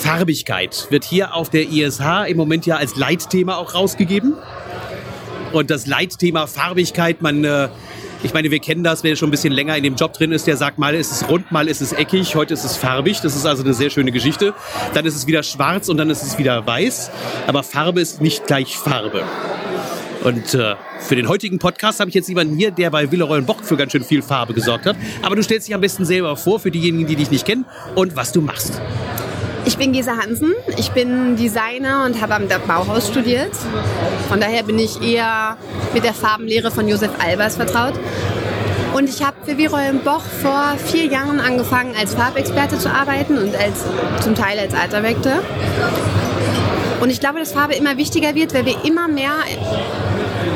Farbigkeit wird hier auf der ISH im Moment ja als Leitthema auch rausgegeben. Und das Leitthema Farbigkeit, man, äh, ich meine, wir kennen das, wer schon ein bisschen länger in dem Job drin ist, der sagt, mal ist es rund, mal ist es eckig, heute ist es farbig. Das ist also eine sehr schöne Geschichte. Dann ist es wieder schwarz und dann ist es wieder weiß. Aber Farbe ist nicht gleich Farbe. Und äh, für den heutigen Podcast habe ich jetzt jemanden hier, der bei Willeroy Bock für ganz schön viel Farbe gesorgt hat. Aber du stellst dich am besten selber vor für diejenigen, die dich nicht kennen und was du machst. Ich bin Gesa Hansen, ich bin Designer und habe am Bauhaus studiert. Von daher bin ich eher mit der Farbenlehre von Josef Albers vertraut. Und ich habe für Viroy Boch vor vier Jahren angefangen, als Farbexperte zu arbeiten und als, zum Teil als Art Director. Und ich glaube, dass Farbe immer wichtiger wird, weil wir immer mehr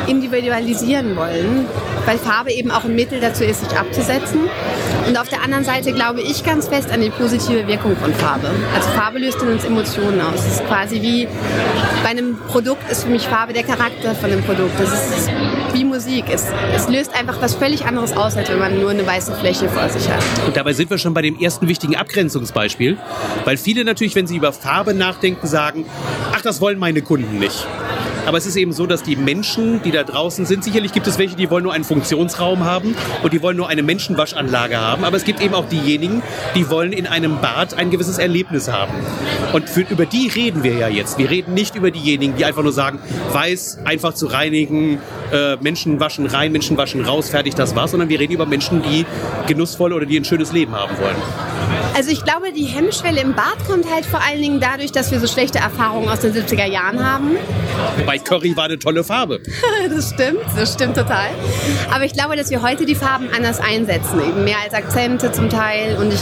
individualisieren wollen, weil Farbe eben auch ein Mittel dazu ist, sich abzusetzen. Und auf der anderen Seite glaube ich ganz fest an die positive Wirkung von Farbe. Also Farbe löst in uns Emotionen aus. Es ist quasi wie bei einem Produkt ist für mich Farbe der Charakter von dem Produkt. Das ist wie Musik. Es, es löst einfach was völlig anderes aus, als wenn man nur eine weiße Fläche vor sich hat. Und dabei sind wir schon bei dem ersten wichtigen Abgrenzungsbeispiel, weil viele natürlich, wenn sie über Farbe nachdenken, sagen, ach, das wollen meine Kunden nicht. Aber es ist eben so, dass die Menschen, die da draußen sind, sicherlich gibt es welche, die wollen nur einen Funktionsraum haben und die wollen nur eine Menschenwaschanlage haben. Aber es gibt eben auch diejenigen, die wollen in einem Bad ein gewisses Erlebnis haben. Und für, über die reden wir ja jetzt. Wir reden nicht über diejenigen, die einfach nur sagen, weiß einfach zu reinigen, äh, Menschen waschen rein, Menschen waschen raus, fertig, das war's, sondern wir reden über Menschen, die genussvoll oder die ein schönes Leben haben wollen. Also ich glaube, die Hemmschwelle im Bad kommt halt vor allen Dingen dadurch, dass wir so schlechte Erfahrungen aus den 70er Jahren haben. Wobei Curry war eine tolle Farbe. das stimmt, das stimmt total. Aber ich glaube, dass wir heute die Farben anders einsetzen, eben mehr als Akzente zum Teil. Und ich,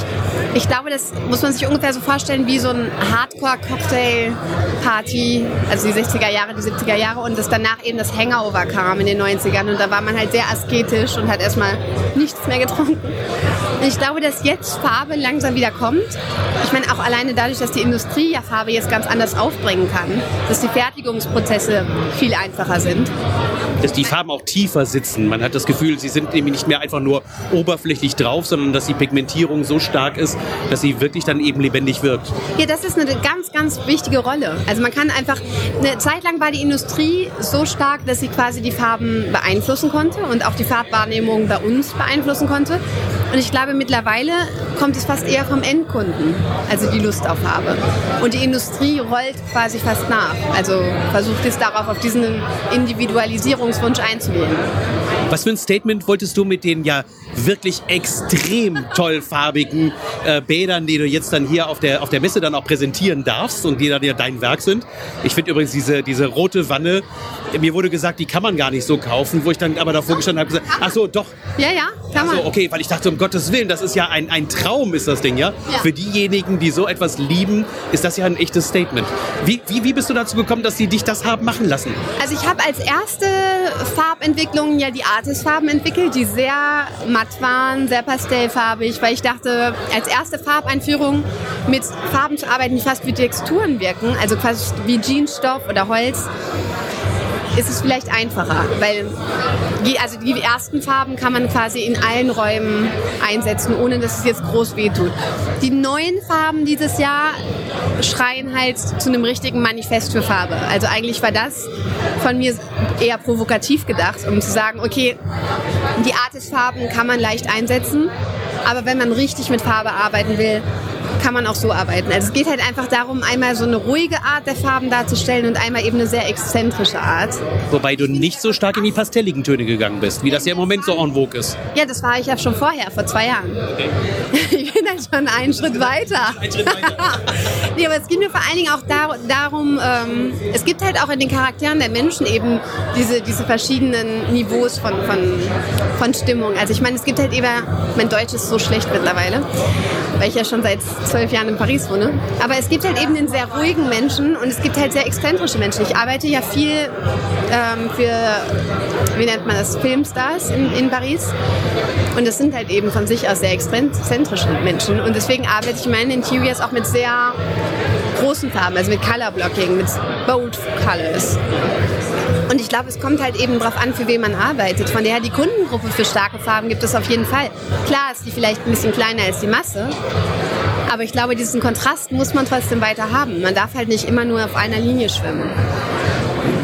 ich glaube, das muss man sich ungefähr so vorstellen wie so ein Hardcore-Cocktail-Party, also die 60er Jahre, die 70er Jahre und dass danach eben das Hangover kam in den 90ern und da war man halt sehr asketisch und hat erstmal nichts mehr getrunken. Und ich glaube, dass jetzt Farbe langsam wieder kommt. Ich meine, auch alleine dadurch, dass die Industrie ja Farbe jetzt ganz anders aufbringen kann, dass die Fertigungsprozesse viel einfacher sind. Dass die Farben auch tiefer sitzen. Man hat das Gefühl, sie sind nämlich nicht mehr einfach nur oberflächlich drauf, sondern dass die Pigmentierung so stark ist, dass sie wirklich dann eben lebendig wirkt. Ja, das ist eine ganz, ganz wichtige Rolle. Also man kann einfach, eine Zeit lang war die Industrie so stark, dass sie quasi die Farben beeinflussen konnte und auch die Farbwahrnehmung bei uns beeinflussen konnte. Und ich glaube, mittlerweile kommt es fast eher vom Endkunden, also die Lust auf Farbe. Und die Industrie rollt quasi fast nach. Also versucht es darauf, auf diesen Individualisierungswunsch einzugehen. Was für ein Statement wolltest du mit den ja wirklich extrem tollfarbigen äh, Bädern, die du jetzt dann hier auf der, auf der Messe dann auch präsentieren darfst und die dann ja dein Werk sind? Ich finde übrigens diese, diese rote Wanne, mir wurde gesagt, die kann man gar nicht so kaufen, wo ich dann aber davor gestanden habe, gesagt, ach so, doch. Ja, ja, kann man. So, okay, weil ich dachte, um Gottes Willen, das ist ja ein, ein Traum, ist das Ding, ja? Ja. Für diejenigen, die so etwas lieben, ist das ja ein echtes Statement. Wie, wie, wie bist du dazu gekommen, dass sie dich das haben machen lassen? Also ich habe als erste Farbentwicklung ja die Artis-Farben entwickelt, die sehr matt waren, sehr pastellfarbig, weil ich dachte, als erste Farbeinführung mit Farben zu arbeiten, die fast wie Texturen wirken, also fast wie Jeansstoff oder Holz, ist es vielleicht einfacher, weil die, also die ersten Farben kann man quasi in allen Räumen einsetzen, ohne dass es jetzt groß wehtut. Die neuen Farben dieses Jahr schreien halt zu einem richtigen Manifest für Farbe. Also eigentlich war das von mir eher provokativ gedacht, um zu sagen, okay, die Artist-Farben kann man leicht einsetzen, aber wenn man richtig mit Farbe arbeiten will, kann man auch so arbeiten. Also es geht halt einfach darum, einmal so eine ruhige Art der Farben darzustellen und einmal eben eine sehr exzentrische Art. Wobei du nicht so stark in die pastelligen Töne gegangen bist, wie das ja im Moment so en vogue ist. Ja, das war ich ja schon vorher, vor zwei Jahren. Ich bin halt schon einen Schritt weiter. Ein Schritt weiter. Nee, aber es geht mir vor allen Dingen auch dar darum, ähm, es gibt halt auch in den Charakteren der Menschen eben diese, diese verschiedenen Niveaus von, von, von Stimmung. Also ich meine, es gibt halt eben, mein Deutsch ist so schlecht mittlerweile, weil ich ja schon seit zwölf Jahren in Paris wohne. Aber es gibt halt eben den sehr ruhigen Menschen und es gibt halt sehr exzentrische Menschen. Ich arbeite ja viel ähm, für, wie nennt man das, Filmstars in, in Paris. Und das sind halt eben von sich aus sehr exzentrische Menschen. Und deswegen arbeite ich in meinen Interiors auch mit sehr großen Farben, also mit Color Blocking, mit Bold Colors. Und ich glaube, es kommt halt eben darauf an, für wen man arbeitet. Von daher die Kundengruppe für starke Farben gibt es auf jeden Fall. Klar ist die vielleicht ein bisschen kleiner als die Masse, Aber ich glaube, diesen Kontrast muss man trotzdem weiter haben. Man darf halt nicht immer nur auf einer Linie schwimmen.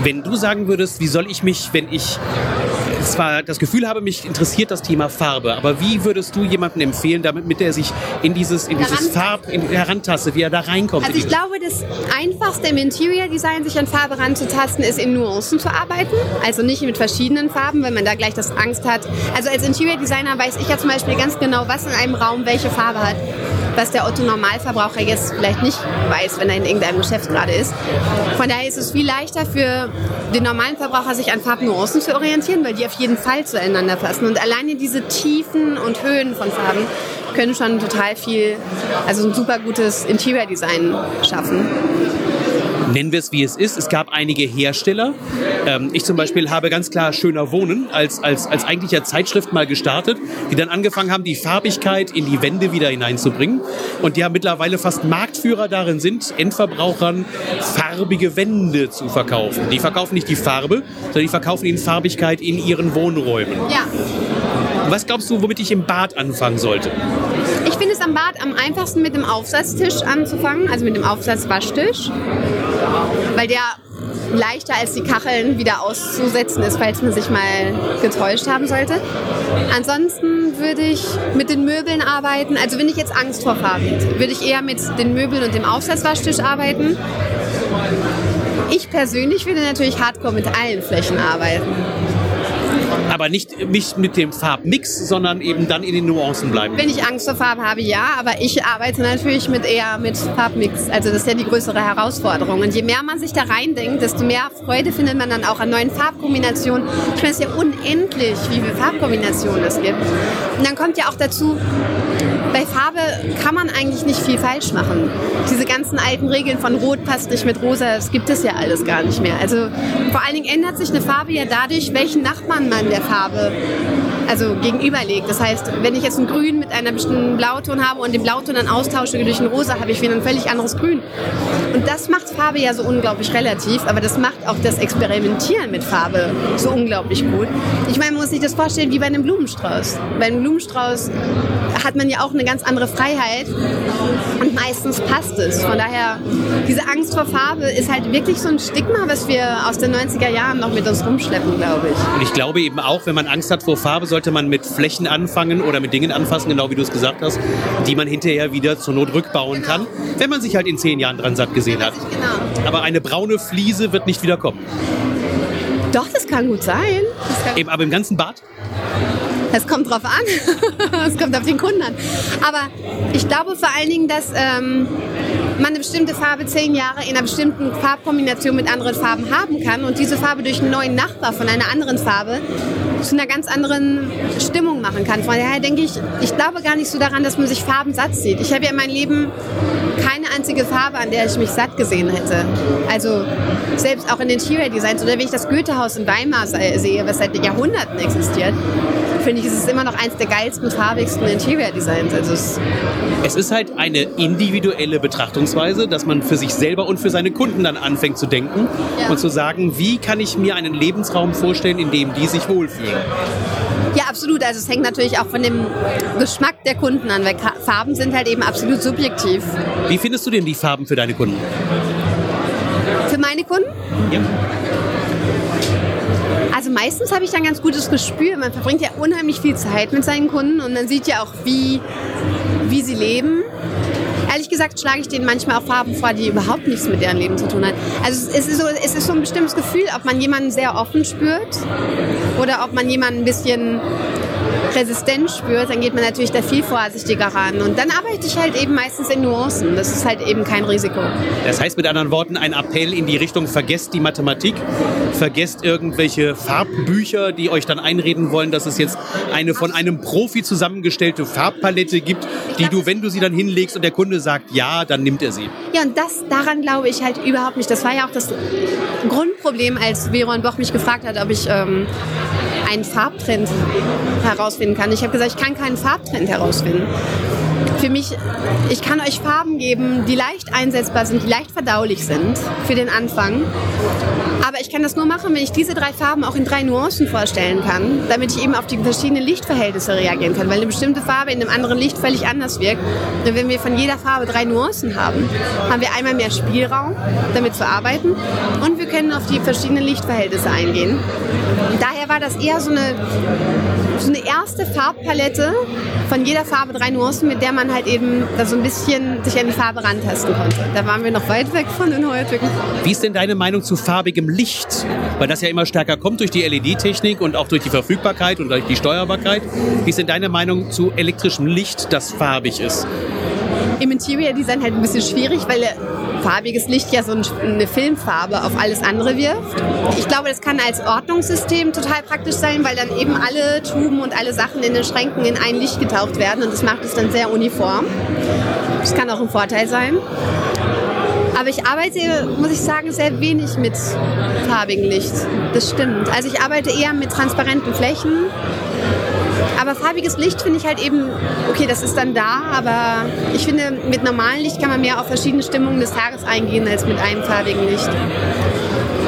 Wenn du sagen würdest, wie soll ich mich, wenn ich zwar das Gefühl habe, mich interessiert das Thema Farbe, aber wie würdest du jemanden empfehlen, damit mit der sich in dieses, in dieses Farb in, herantastet, wie er da reinkommt? Also ich glaube, das Einfachste im Interior Design, sich an Farbe ranzutasten, ist in Nuancen zu arbeiten. Also nicht mit verschiedenen Farben, wenn man da gleich das Angst hat. Also als Interior Designer weiß ich ja zum Beispiel ganz genau, was in einem Raum welche Farbe hat was der Otto Normalverbraucher jetzt vielleicht nicht weiß, wenn er in irgendeinem Geschäft gerade ist. Von daher ist es viel leichter für den normalen Verbraucher, sich an Farbnuancen zu orientieren, weil die auf jeden Fall zueinander passen. Und alleine diese Tiefen und Höhen von Farben können schon total viel, also ein super gutes Interior Design schaffen nennen wir es wie es ist. Es gab einige Hersteller. Ähm, ich zum Beispiel habe ganz klar Schöner Wohnen als, als, als eigentlicher Zeitschrift mal gestartet, die dann angefangen haben, die Farbigkeit in die Wände wieder hineinzubringen. Und die haben mittlerweile fast Marktführer darin sind, Endverbrauchern farbige Wände zu verkaufen. Die verkaufen nicht die Farbe, sondern die verkaufen ihnen Farbigkeit in ihren Wohnräumen. Ja. Was glaubst du, womit ich im Bad anfangen sollte? Ich finde es am Bad am einfachsten mit dem Aufsatztisch anzufangen, also mit dem Aufsatzwaschtisch, weil der leichter als die Kacheln wieder auszusetzen ist, falls man sich mal getäuscht haben sollte. Ansonsten würde ich mit den Möbeln arbeiten. Also wenn ich jetzt Angst vor Farben würde ich eher mit den Möbeln und dem Aufsatzwaschtisch arbeiten. Ich persönlich würde natürlich hardcore mit allen Flächen arbeiten aber nicht, nicht mit dem Farbmix, sondern eben dann in den Nuancen bleiben. Wenn ich Angst vor Farbe habe, ja, aber ich arbeite natürlich mit eher mit Farbmix. Also das ist ja die größere Herausforderung. Und je mehr man sich da reindenkt, desto mehr Freude findet man dann auch an neuen Farbkombinationen. Ich meine, es ist ja unendlich, wie viele Farbkombinationen es gibt. Und dann kommt ja auch dazu, bei Farbe kann man eigentlich nicht viel falsch machen. Diese ganzen alten Regeln von Rot passt nicht mit Rosa, das gibt es ja alles gar nicht mehr. Also vor allen Dingen ändert sich eine Farbe ja dadurch, welchen Nachbarn man der Farbe also gegenüberlegt. Das heißt, wenn ich jetzt ein Grün mit einer bestimmten Blauton habe und den Blauton dann austausche durch ein Rosa, habe ich wieder ein völlig anderes Grün. Und das macht Farbe ja so unglaublich relativ, aber das macht auch das Experimentieren mit Farbe so unglaublich gut. Ich meine, man muss sich das vorstellen wie bei einem Blumenstrauß. Bei einem Blumenstrauß hat man ja auch eine ganz andere Freiheit und meistens passt es. Von daher, diese Angst vor Farbe ist halt wirklich so ein Stigma, was wir aus den 90er Jahren noch mit uns rumschleppen, glaube ich. Und ich glaube eben auch, wenn man Angst hat vor Farbe, sollte man mit Flächen anfangen oder mit Dingen anfassen, genau wie du es gesagt hast, die man hinterher wieder zur Not rückbauen genau. kann, wenn man sich halt in zehn Jahren dran satt gesehen hat. Genau. Aber eine braune Fliese wird nicht wieder kommen. Doch, das kann gut sein. Kann eben, aber im ganzen Bad? Es kommt drauf an. Es kommt auf den Kunden an. Aber ich glaube vor allen Dingen, dass ähm, man eine bestimmte Farbe zehn Jahre in einer bestimmten Farbkombination mit anderen Farben haben kann und diese Farbe durch einen neuen Nachbar von einer anderen Farbe zu einer ganz anderen Stimmung machen kann. Von daher denke ich, ich glaube gar nicht so daran, dass man sich Farben satt sieht. Ich habe ja in meinem Leben keine einzige Farbe, an der ich mich satt gesehen hätte. Also selbst auch in den Interior Designs oder wenn ich das Goethehaus in Weimar sehe, was seit Jahrhunderten existiert, finde ich, ist es immer noch eins der geilsten, farbigsten Interior Designs. Also es, es ist halt eine individuelle Betrachtungsweise, dass man für sich selber und für seine Kunden dann anfängt zu denken ja. und zu sagen, wie kann ich mir einen Lebensraum vorstellen, in dem die sich wohlfühlen. Ja, absolut. Also es hängt natürlich auch von dem Geschmack der Kunden an, weil Farben sind halt eben absolut subjektiv. Wie findest du denn die Farben für deine Kunden? Für meine Kunden? Ja. Also meistens habe ich dann ein ganz gutes Gespür. Man verbringt ja unheimlich viel Zeit mit seinen Kunden und man sieht ja auch, wie, wie sie leben. Ehrlich gesagt schlage ich denen manchmal auch Farben vor, die überhaupt nichts mit deren Leben zu tun haben. Also es ist, so, es ist so ein bestimmtes Gefühl, ob man jemanden sehr offen spürt oder ob man jemanden ein bisschen Resistenz spürt, dann geht man natürlich da viel vorsichtiger ran. Und dann arbeite ich halt eben meistens in Nuancen. Das ist halt eben kein Risiko. Das heißt mit anderen Worten ein Appell in die Richtung, vergesst die Mathematik, vergesst irgendwelche Farbbücher, die euch dann einreden wollen, dass es jetzt eine von einem Profi zusammengestellte Farbpalette gibt, die du, wenn du sie dann hinlegst und der Kunde sagt ja, dann nimmt er sie. Ja, und das daran glaube ich halt überhaupt nicht. Das war ja auch das Grundproblem, als Veron Boch mich gefragt hat, ob ich ähm, einen Farbtrend herausfinden kann. Ich habe gesagt, ich kann keinen Farbtrend herausfinden. Für mich, ich kann euch Farben geben, die leicht einsetzbar sind, die leicht verdaulich sind für den Anfang, Aber ich kann das nur machen, wenn ich diese drei Farben auch in drei Nuancen vorstellen kann, damit ich eben auf die verschiedenen Lichtverhältnisse reagieren kann, weil eine bestimmte Farbe in einem anderen Licht völlig anders wirkt. Und wenn wir von jeder Farbe drei Nuancen haben, haben wir einmal mehr Spielraum, damit zu arbeiten und wir können auf die verschiedenen Lichtverhältnisse eingehen. Daher war das eher so eine, so eine erste Farbpalette von jeder Farbe drei Nuancen, mit der man halt eben da so ein bisschen sich an die Farbe rantasten konnte. Da waren wir noch weit weg von den heutigen. Wie ist denn deine Meinung zu farbigem Licht? Weil das ja immer stärker kommt durch die LED-Technik und auch durch die Verfügbarkeit und durch die Steuerbarkeit. Wie ist denn deine Meinung zu elektrischem Licht, das farbig ist? Im Interior Design halt ein bisschen schwierig, weil farbiges Licht ja so eine Filmfarbe auf alles andere wirft. Ich glaube, das kann als Ordnungssystem total praktisch sein, weil dann eben alle Tuben und alle Sachen in den Schränken in ein Licht getaucht werden und das macht es dann sehr uniform. Das kann auch ein Vorteil sein. Aber ich arbeite, muss ich sagen, sehr wenig mit farbigem Licht. Das stimmt. Also ich arbeite eher mit transparenten Flächen aber farbiges Licht finde ich halt eben, okay, das ist dann da, aber ich finde, mit normalem Licht kann man mehr auf verschiedene Stimmungen des Tages eingehen als mit einem farbigen Licht.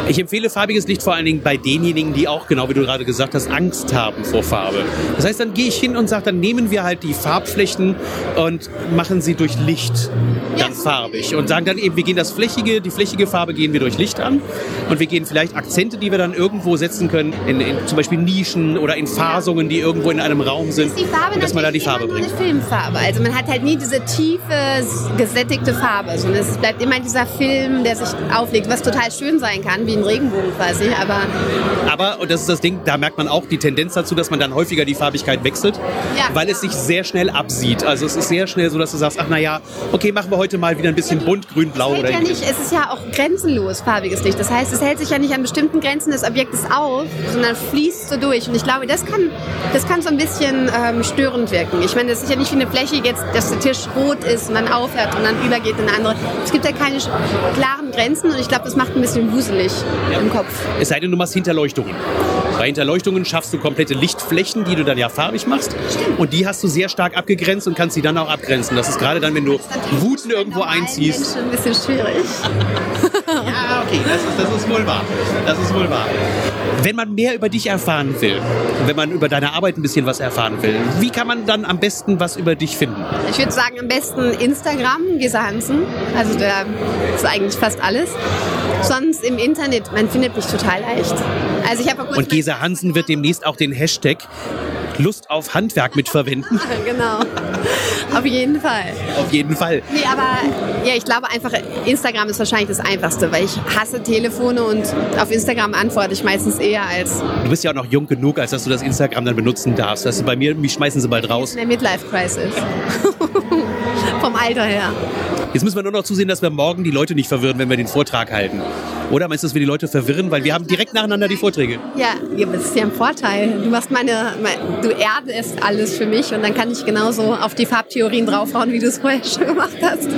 Ich empfehle farbiges Licht vor allen Dingen bei denjenigen, die auch, genau wie du gerade gesagt hast, Angst haben vor Farbe. Das heißt, dann gehe ich hin und sage, dann nehmen wir halt die Farbflächen und machen sie durch Licht dann farbig und sagen dann eben, wir gehen das flächige, die flächige Farbe gehen wir durch Licht an und wir gehen vielleicht Akzente, die wir dann irgendwo setzen können, in, in zum Beispiel Nischen oder in Fasungen, die irgendwo in einem Raum sind, die Farbe dass man da die Farbe bringt. Eine Filmfarbe. Also man hat halt nie diese tiefe, gesättigte Farbe, sondern es bleibt immer dieser Film, der sich auflegt, was total schön sein kann, wie ein Regenbogen quasi. Aber Aber, und das ist das Ding, da merkt man auch die Tendenz dazu, dass man dann häufiger die Farbigkeit wechselt, Ja. weil es sich sehr schnell absieht. Also es ist sehr schnell so, dass du sagst, ach naja, okay, machen wir heute mal wieder ein bisschen bunt, grün, blau oder ja nicht, es ist ja auch grenzenlos farbiges Licht. Das heißt, es hält sich ja nicht an bestimmten Grenzen des Objektes auf, sondern fließt so durch. Und ich glaube, das kann, das kann so ein bisschen ähm, störend wirken. Ich meine, das ist ja nicht wie eine Fläche jetzt, dass der Tisch rot ist und dann aufhört und dann übergeht in eine andere. Es gibt ja keine klaren Grenzen und ich glaube, das macht ein bisschen wuselig im Kopf. Es sei denn, du machst Hinterleuchtungen. Bei Hinterleuchtungen schaffst du komplette Lichtflächen, die du dann ja farbig machst. Und die hast du sehr stark abgegrenzt und kannst sie dann auch abgrenzen. Das ist gerade dann, wenn du Wuten irgendwo einziehst. Schon ein bisschen schwierig. Ja, okay, das ist, das ist wohl wahr. Das ist wohl wahr. Wenn man mehr über dich erfahren will, wenn man über deine Arbeit ein bisschen was erfahren will, wie kann man dann am besten was über dich finden? Ich würde sagen, am besten Instagram, Gesa Hansen. Also da ist eigentlich fast alles. Sonst im Internet, man findet mich total leicht. Also ich habe Und Gesa Hansen wird demnächst auch den Hashtag Lust auf Handwerk mitverwenden. Genau. Auf jeden Fall. Auf jeden Fall. Nee, aber ja, ich glaube einfach, Instagram ist wahrscheinlich das Einfachste, weil ich hasse Telefone und auf Instagram antworte ich meistens eher als Du bist ja auch noch jung genug, als dass du das Instagram dann benutzen darfst. Das ist bei mir, mich schmeißen sie bald raus. in der Midlife-Crisis. Vom Alter her. Jetzt müssen wir nur noch zusehen, dass wir morgen die Leute nicht verwirren, wenn wir den Vortrag halten. Oder meinst du, dass wir die Leute verwirren? Weil wir haben direkt nacheinander die Vorträge. Ja, ja, das ist ja ein Vorteil. Du machst meine, mein, du erdest alles für mich und dann kann ich genauso auf die Farbtheorien draufhauen, wie du es vorher schon gemacht hast.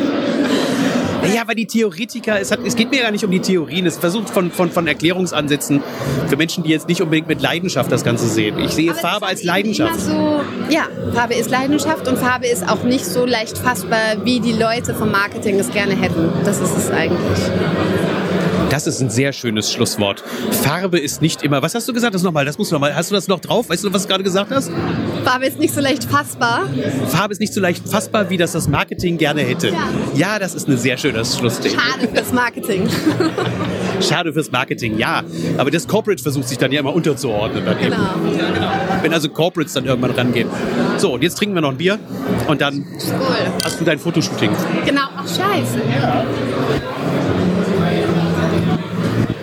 Ja, weil die Theoretiker, es, hat, es geht mir ja nicht um die Theorien, es versucht von, von, von Erklärungsansätzen für Menschen, die jetzt nicht unbedingt mit Leidenschaft das Ganze sehen. Ich sehe Aber Farbe als halt Leidenschaft. So, ja, Farbe ist Leidenschaft und Farbe ist auch nicht so leicht fassbar, wie die Leute vom Marketing es gerne hätten. Das ist es eigentlich. Das ist ein sehr schönes Schlusswort. Farbe ist nicht immer. Was hast du gesagt? Das nochmal. Das musst du nochmal. Hast du das noch drauf? Weißt du, was du gerade gesagt hast? Farbe ist nicht so leicht fassbar. Farbe ist nicht so leicht fassbar, wie das das Marketing gerne hätte. Ja. Ja, das ist ein sehr schönes Schlussding. Schade fürs Marketing. Schade fürs Marketing, ja. Aber das Corporate versucht sich dann ja immer unterzuordnen. Dann. Genau. Ja, genau. Wenn also Corporates dann irgendwann rangehen. So, und jetzt trinken wir noch ein Bier und dann Cool. hast du dein Fotoshooting. Genau. Ach, scheiße.